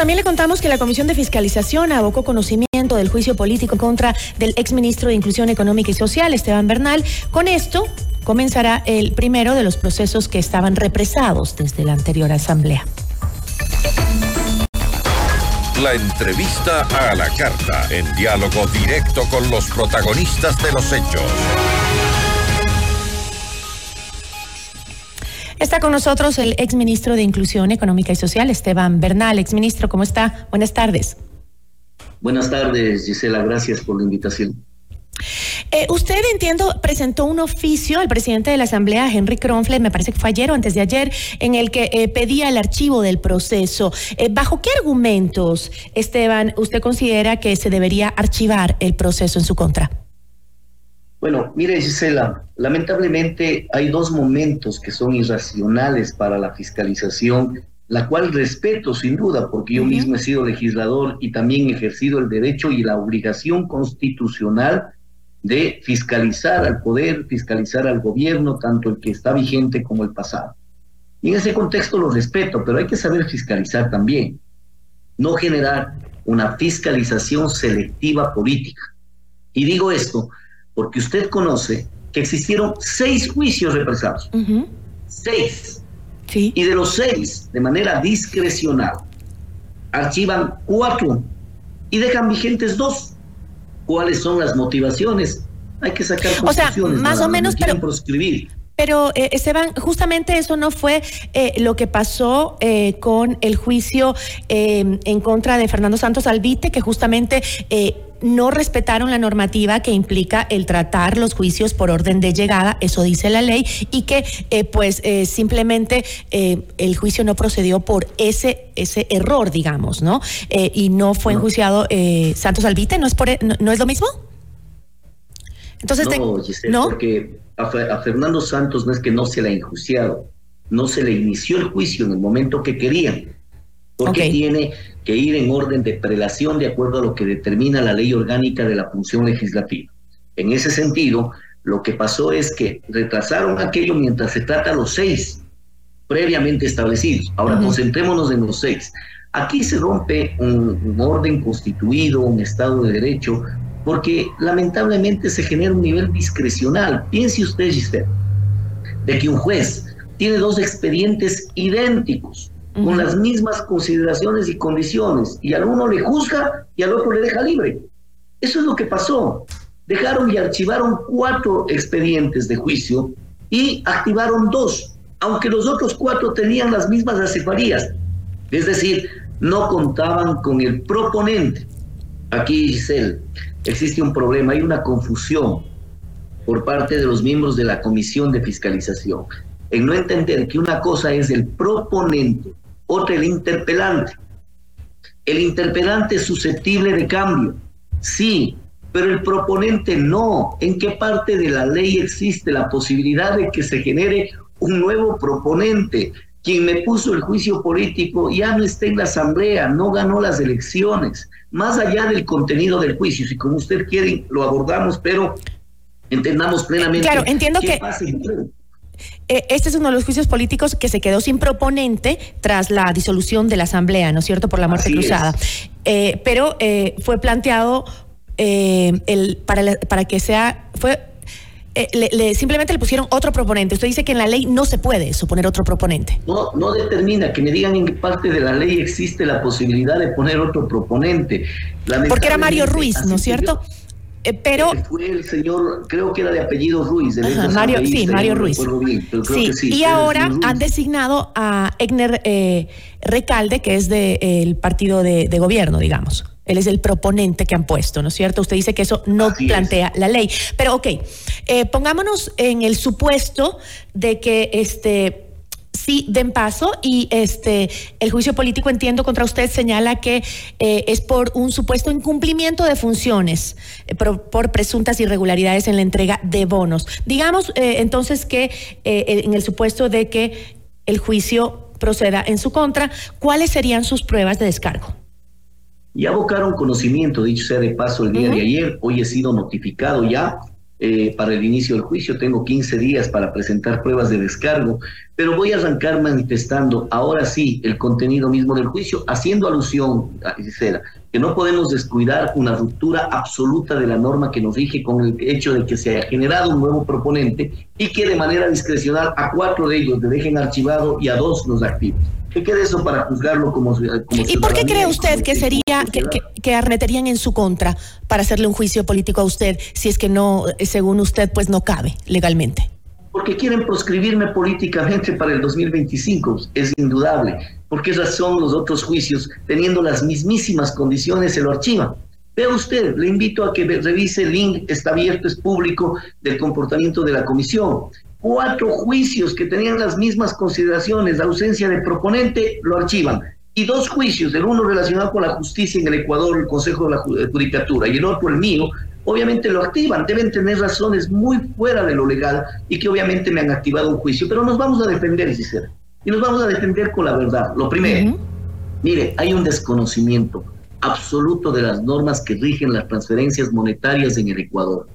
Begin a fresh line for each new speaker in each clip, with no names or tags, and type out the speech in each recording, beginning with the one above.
también le contamos que la Comisión de Fiscalización abocó conocimiento del juicio político contra del exministro de Inclusión Económica y Social, Esteban Bernal. Con esto comenzará el primero de los procesos que estaban represados desde la anterior asamblea.
La entrevista a la carta, en diálogo directo con los protagonistas de los hechos.
Está con nosotros el exministro de Inclusión Económica y Social, Esteban Bernal. Exministro, ¿cómo está? Buenas tardes.
Buenas tardes, Gisela. Gracias por la invitación.
Eh, usted, entiendo, presentó un oficio al presidente de la Asamblea, Henry Kronfle, me parece que fue ayer o antes de ayer, en el que eh, pedía el archivo del proceso. Eh, ¿Bajo qué argumentos, Esteban, usted considera que se debería archivar el proceso en su contra?
Bueno, mire Gisela, lamentablemente hay dos momentos que son irracionales para la fiscalización, la cual respeto sin duda, porque yo mismo he sido legislador y también he ejercido el derecho y la obligación constitucional de fiscalizar al poder, fiscalizar al gobierno, tanto el que está vigente como el pasado. Y en ese contexto lo respeto, pero hay que saber fiscalizar también, no generar una fiscalización selectiva política. Y digo esto porque usted conoce que existieron seis juicios represados. Seis. Sí. Y de los seis, de manera discrecional, archivan cuatro y dejan vigentes dos. ¿Cuáles son las motivaciones? Hay que sacar
conclusiones. O sea, más o menos, pero, proscribir. Pero eh, Esteban, justamente eso no fue eh, lo que pasó eh, con el juicio en contra de Fernando Santos Albite, que justamente no respetaron la normativa que implica el tratar los juicios por orden de llegada, eso dice la ley, y que pues simplemente el juicio no procedió por ese ese error, digamos, ¿no? y no fue enjuiciado Santos Albite, ¿no es por e, no, es lo mismo?
Entonces, no, porque a, Fernando Santos no es que no se le ha enjuiciado, no se le inició el juicio en el momento que querían, porque tiene que ir en orden de prelación de acuerdo a lo que determina la ley orgánica de la función legislativa. En ese sentido, lo que pasó es que retrasaron aquello mientras se trata los seis previamente establecidos. Ahora, concentrémonos en los seis. Aquí se rompe un orden constituido, un Estado de Derecho, porque lamentablemente se genera un nivel discrecional. Piense usted, Giselle, de que un juez tiene dos expedientes idénticos, con las mismas consideraciones y condiciones, y al uno le juzga y al otro le deja libre. Eso es lo que pasó. Dejaron y archivaron cuatro expedientes de juicio y activaron dos, aunque los otros cuatro tenían las mismas asefarías. Es decir, no contaban con el proponente. Aquí, Giselle, existe un problema, hay una confusión por parte de los miembros de la Comisión de Fiscalización en no entender que una cosa es el proponente, otra el interpelante. El interpelante es susceptible de cambio, sí, pero el proponente no. ¿En qué parte de la ley existe la posibilidad de que se genere un nuevo proponente? Quien me puso el juicio político ya no está en la asamblea, no ganó las elecciones. Más allá del contenido del juicio, si como usted quiere lo abordamos, pero entendamos plenamente.
Claro, entiendo que este es uno de los juicios políticos que se quedó sin proponente tras la disolución de la Asamblea, ¿no es cierto?, por la muerte cruzada. Eh, pero eh, fue planteado el, para, para que sea, fue le, simplemente le pusieron otro proponente. Usted dice que en la ley no se puede suponer otro proponente.
No, no determina que me digan en qué parte de la ley existe la posibilidad de poner otro proponente.
Porque era Mario Ruiz, ¿no es cierto?
Eh, pero fue el señor, creo que era de apellido Ruiz.
Mario, sí, Mario Ruiz. sí, y ahora han designado a Egner eh, Recalde, que es del de, partido de, gobierno, digamos. Él es el proponente que han puesto, ¿no es cierto? Usted dice que eso no plantea la ley. Pero ok, eh, pongámonos en el supuesto de que este sí den paso y este el juicio político entiendo contra usted señala que eh, es por un supuesto incumplimiento de funciones eh, por, presuntas irregularidades en la entrega de bonos. Digamos eh, entonces que en el supuesto de que el juicio proceda en su contra, ¿cuáles serían sus pruebas de descargo?
Ya abocaron conocimiento, dicho sea de paso, el día de ayer. Hoy he sido notificado ya eh, para el inicio del juicio, tengo 15 días para presentar pruebas de descargo, pero voy a arrancar manifestando ahora sí el contenido mismo del juicio, haciendo alusión, Gisela, que no podemos descuidar una ruptura absoluta de la norma que nos rige con el hecho de que se haya generado un nuevo proponente y que de manera discrecional a cuatro de ellos le dejen archivado y a dos los activos. ¿Qué queda eso para juzgarlo como, como
¿Y por qué cree usted que sería que, que, arremeterían en su contra para hacerle un juicio político a usted si es que no, según usted, pues no cabe legalmente?
Porque quieren proscribirme políticamente para el 2025, es indudable. ¿Por qué razón los otros juicios, teniendo las mismísimas condiciones, se lo archivan? Vea usted, le invito a que revise el link, está abierto, es público, del comportamiento de la comisión cuatro juicios que tenían las mismas consideraciones, la ausencia de proponente, lo archivan. Y dos juicios, el uno relacionado con la justicia en el Ecuador, el Consejo de la Judicatura, y el otro, el mío, obviamente lo activan. Deben tener razones muy fuera de lo legal y que obviamente me han activado un juicio. Pero nos vamos a defender, Gisela. Y nos vamos a defender con la verdad. Lo primero, mire, hay un desconocimiento absoluto de las normas que rigen las transferencias monetarias en el Ecuador.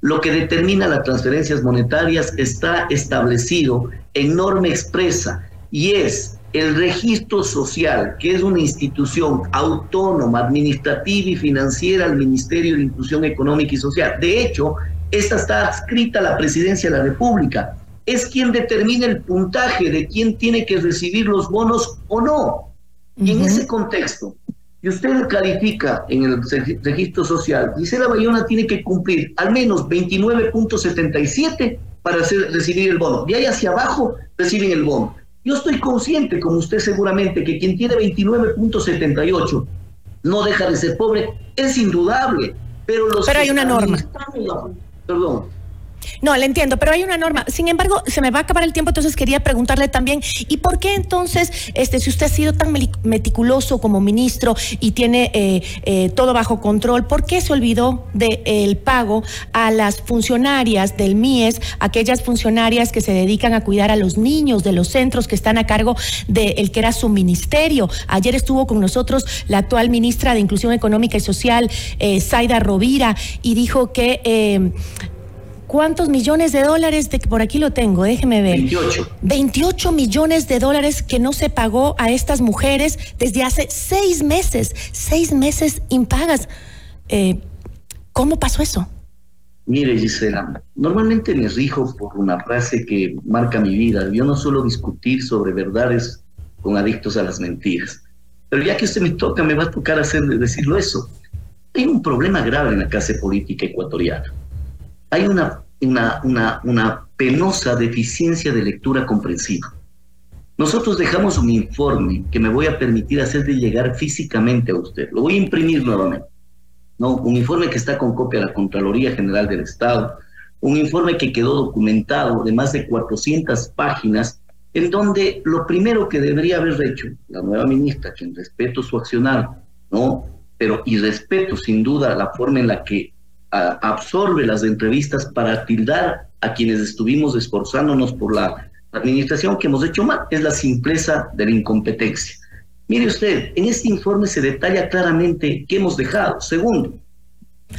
Lo que determina las transferencias monetarias está establecido en norma expresa y es el registro social, que es una institución autónoma, administrativa y financiera al Ministerio de Inclusión Económica y Social. De hecho, esta está adscrita a la Presidencia de la República. Es quien determina el puntaje de quién tiene que recibir los bonos o no. Y en ese contexto, y usted califica en el registro social, Gisela Bayona tiene que cumplir al menos 29.77 para recibir el bono. De ahí hacia abajo reciben el bono. Yo estoy consciente, como usted seguramente, que quien tiene 29.78 no deja de ser pobre, es indudable. Pero, los
pero hay una norma.
Perdón.
No, le entiendo, pero hay una norma. Sin embargo, se me va a acabar el tiempo, entonces quería preguntarle también, ¿y por qué entonces, este, si usted ha sido tan meticuloso como ministro y tiene eh, eh, todo bajo control, ¿por qué se olvidó del pago a las funcionarias del MIES, aquellas funcionarias que se dedican a cuidar a los niños de los centros que están a cargo del que era su ministerio? Ayer estuvo con nosotros la actual ministra de Inclusión Económica y Social, eh, Zaida Rovira, y dijo que ¿Cuántos millones de dólares? De, por aquí lo tengo, déjeme ver.
28.
28 millones de dólares que no se pagó a estas mujeres desde hace seis meses. Seis meses impagas. Eh, ¿Cómo pasó eso?
Mire, Gisela, normalmente me rijo por una frase que marca mi vida. Yo no suelo discutir sobre verdades con adictos a las mentiras. Pero ya que usted me toca, me va a tocar hacer, decirlo eso. Hay un problema grave en la clase política ecuatoriana hay una, una, una, penosa deficiencia de lectura comprensiva. Nosotros dejamos un informe que me voy a permitir hacer de llegar físicamente a usted. Lo voy a imprimir nuevamente. ¿no? Un informe que está con copia de la Contraloría General del Estado, un informe que quedó documentado de más de 400 páginas, en donde lo primero que debería haber hecho la nueva ministra, quien respeto su accionar, ¿no? Pero y respeto sin duda la forma en la que absorbe las entrevistas para tildar a quienes estuvimos esforzándonos por la administración que hemos hecho mal, es la simpleza de la incompetencia. Mire usted, en este informe se detalla claramente qué hemos dejado. Segundo,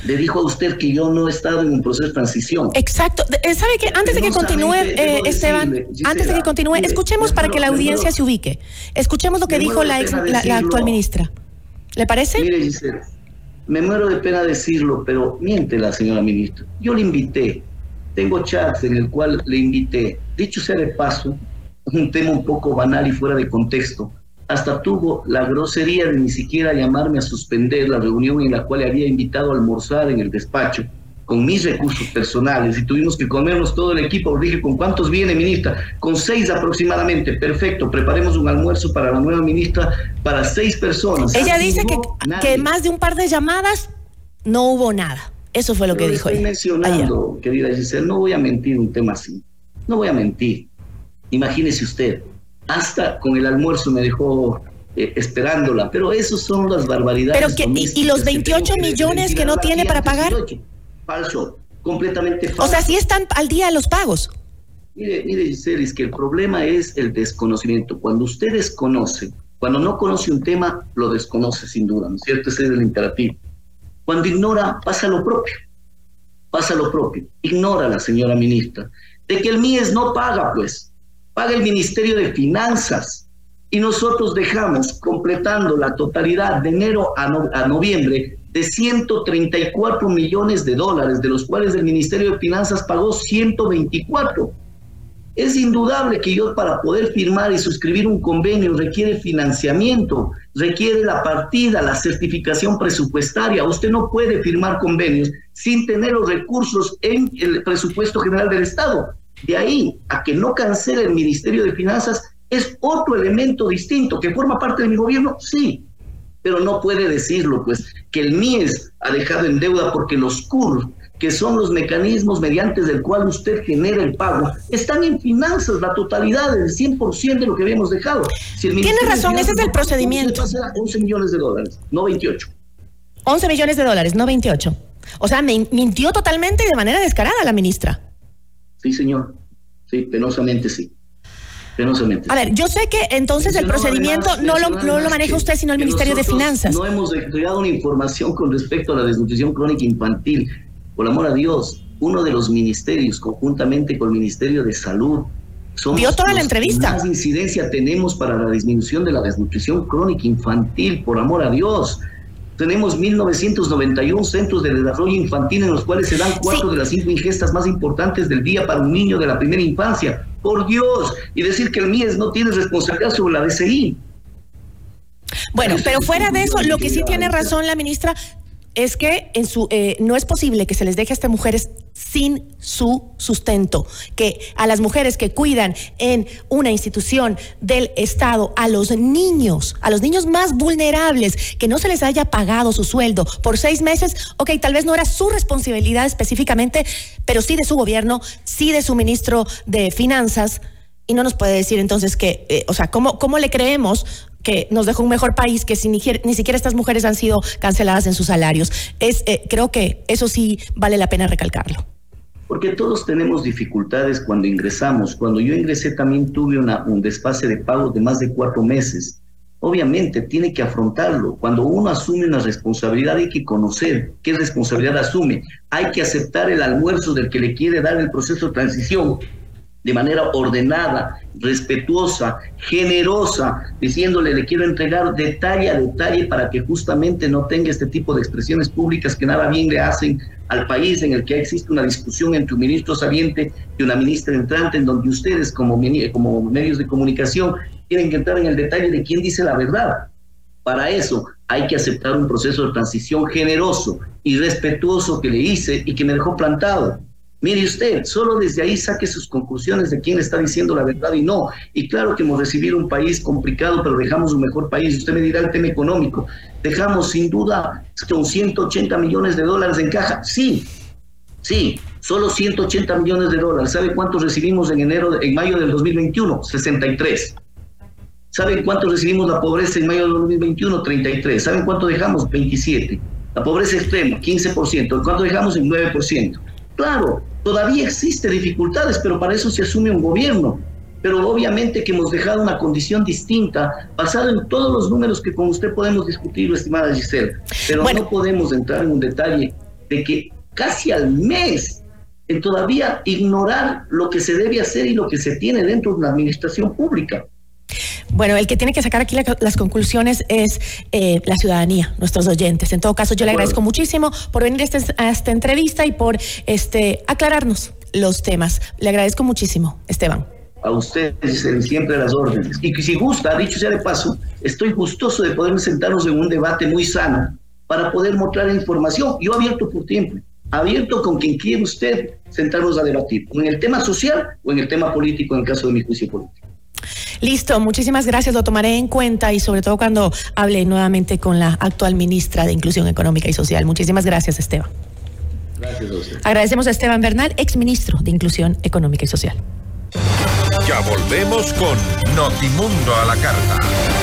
le dijo a usted que yo no he estado en un proceso de transición.
Exacto. Eh, ¿Sabe que Antes de que continúe, eh, Esteban, antes de que continúe, escuchemos para que la audiencia se ubique. Escuchemos lo que dijo la, la, actual ministra. ¿Le parece?
Mire, Gisela, me muero de pena decirlo, pero miente la señora ministra. Yo le invité, tengo chats en el cual le invité, dicho sea de paso, un tema un poco banal y fuera de contexto, hasta tuvo la grosería de ni siquiera llamarme a suspender la reunión en la cual le había invitado a almorzar en el despacho con mis recursos personales y tuvimos que comernos todo el equipo. Dije, ¿con cuántos viene, ministra? Con seis aproximadamente. Perfecto, preparemos un almuerzo para la nueva ministra para seis personas.
Ella dice que, que más de un par de llamadas no hubo nada. Eso fue lo que dijo
estoy mencionando, querida Giselle, no voy a mentir un tema así. No voy a mentir. Imagínese usted, hasta con el almuerzo me dejó eh, esperándola, pero esos son las barbaridades.
Pero que, y, los 28 millones que no tiene para pagar
falso, completamente falso.
O sea, sí están al día los pagos.
Mire, mire, Giselle, es que el problema es el desconocimiento. Cuando usted desconoce, cuando no conoce un tema, lo desconoce sin duda, ¿no es cierto? Ese es el imperativo. Cuando ignora, pasa lo propio. pasa lo propio. Ignora la señora ministra. De que el MIES no paga, pues. Paga el Ministerio de Finanzas. Y nosotros dejamos completando la totalidad de enero a, a noviembre de 134 millones de dólares, de los cuales el Ministerio de Finanzas pagó 124. Es indudable que yo para poder firmar y suscribir un convenio requiere financiamiento, requiere la partida, la certificación presupuestaria. Usted no puede firmar convenios sin tener los recursos en el presupuesto general del Estado. De ahí a que no cancele el Ministerio de Finanzas es otro elemento distinto que forma parte de mi gobierno, sí, pero no puede decirlo, pues, que el MIES ha dejado en deuda porque los CUR que son los mecanismos mediante el cual usted genera el pago, están en finanzas, la totalidad, el 100% de lo que habíamos dejado.
Tiene razón, ese es el procedimiento.
11 millones de dólares, no 28.
11 millones de dólares, no 28. O sea, me mintió totalmente y de manera descarada la ministra.
Sí, señor. Sí, penosamente sí.
A ver, yo sé que entonces el procedimiento no, lo, no lo maneja usted, sino el Ministerio de Finanzas.
No hemos entregado una información con respecto a la desnutrición crónica infantil por amor a Dios, uno de los ministerios, conjuntamente con el Ministerio de Salud,
somos Vio toda la entrevista.
más incidencia tenemos para la disminución de la desnutrición crónica infantil, por amor a Dios. Tenemos 1.991 centros de desarrollo infantil en los cuales se dan cuatro de las cinco ingestas más importantes del día para un niño de la primera infancia. Por Dios. Y decir que el MIES no tiene responsabilidad sobre la DCI.
Bueno, pero fuera de eso, lo que sí tiene razón la ministra es que en su, eh, no es posible que se les deje a estas mujeres sin su sustento, que a las mujeres que cuidan en una institución del Estado, a los niños, a los niños más vulnerables, que no se les haya pagado su sueldo por seis meses, ok, tal vez no era su responsabilidad específicamente, pero sí de su gobierno, sí de su ministro de Finanzas, y no nos puede decir entonces que, eh, o sea, ¿cómo, ¿cómo le creemos que nos dejó un mejor país que si ni, ni, siquiera estas mujeres han sido canceladas en sus salarios? Es, eh, creo que eso sí vale la pena recalcarlo.
Porque todos tenemos dificultades cuando ingresamos. Cuando yo ingresé también tuve una, un desfase de pago de más de cuatro meses. Obviamente tiene que afrontarlo. Cuando uno asume una responsabilidad hay que conocer qué responsabilidad asume. Hay que aceptar el almuerzo del que le quiere dar el proceso de transición de manera ordenada, respetuosa, generosa, diciéndole le quiero entregar detalle a detalle para que justamente no tenga este tipo de expresiones públicas que nada bien le hacen al país en el que existe una discusión entre un ministro saliente y una ministra entrante en donde ustedes como, como medios de comunicación tienen que entrar en el detalle de quién dice la verdad. Para eso hay que aceptar un proceso de transición generoso y respetuoso que le hice y que me dejó plantado Mire usted, solo desde ahí saque sus conclusiones de quién está diciendo la verdad y no. Y claro que hemos recibido un país complicado, pero dejamos un mejor país. Usted me dirá el tema económico. Dejamos sin duda con 180 millones de dólares en caja. Sí, sí, solo 180 millones de dólares. ¿Sabe cuántos recibimos en enero, en mayo del 2021? 63. ¿Saben cuánto recibimos la pobreza en mayo del 2021? 33. ¿Saben cuánto dejamos? 27. La pobreza extrema, 15%. ¿Cuánto dejamos? En 9%. Claro, Todavía existe dificultades, pero para eso se asume un gobierno. Pero obviamente que hemos dejado una condición distinta, basada en todos los números que con usted podemos discutir, estimada Giselle. Pero no podemos entrar en un detalle de que casi al mes en todavía ignorar lo que se debe hacer y lo que se tiene dentro de una administración pública.
Bueno, el que tiene que sacar aquí las conclusiones es eh, la ciudadanía, nuestros oyentes. En todo caso, yo le agradezco muchísimo por venir a, este, a esta entrevista y por este aclararnos los temas. Le agradezco muchísimo, Esteban.
A ustedes siempre las órdenes. Y que si gusta, dicho sea de paso, estoy gustoso de poder sentarnos en un debate muy sano para poder mostrar información. Yo abierto por tiempo, abierto con quien quiera usted sentarnos a debatir, en el tema social o en el tema político, en el caso de mi juicio político.
Listo, muchísimas gracias, lo tomaré en cuenta y sobre todo cuando hable nuevamente con la actual ministra de Inclusión Económica y Social. Muchísimas gracias, Esteban. Gracias. Agradecemos a Esteban Bernal, exministro de Inclusión Económica y Social.
Ya volvemos con Notimundo a la carta.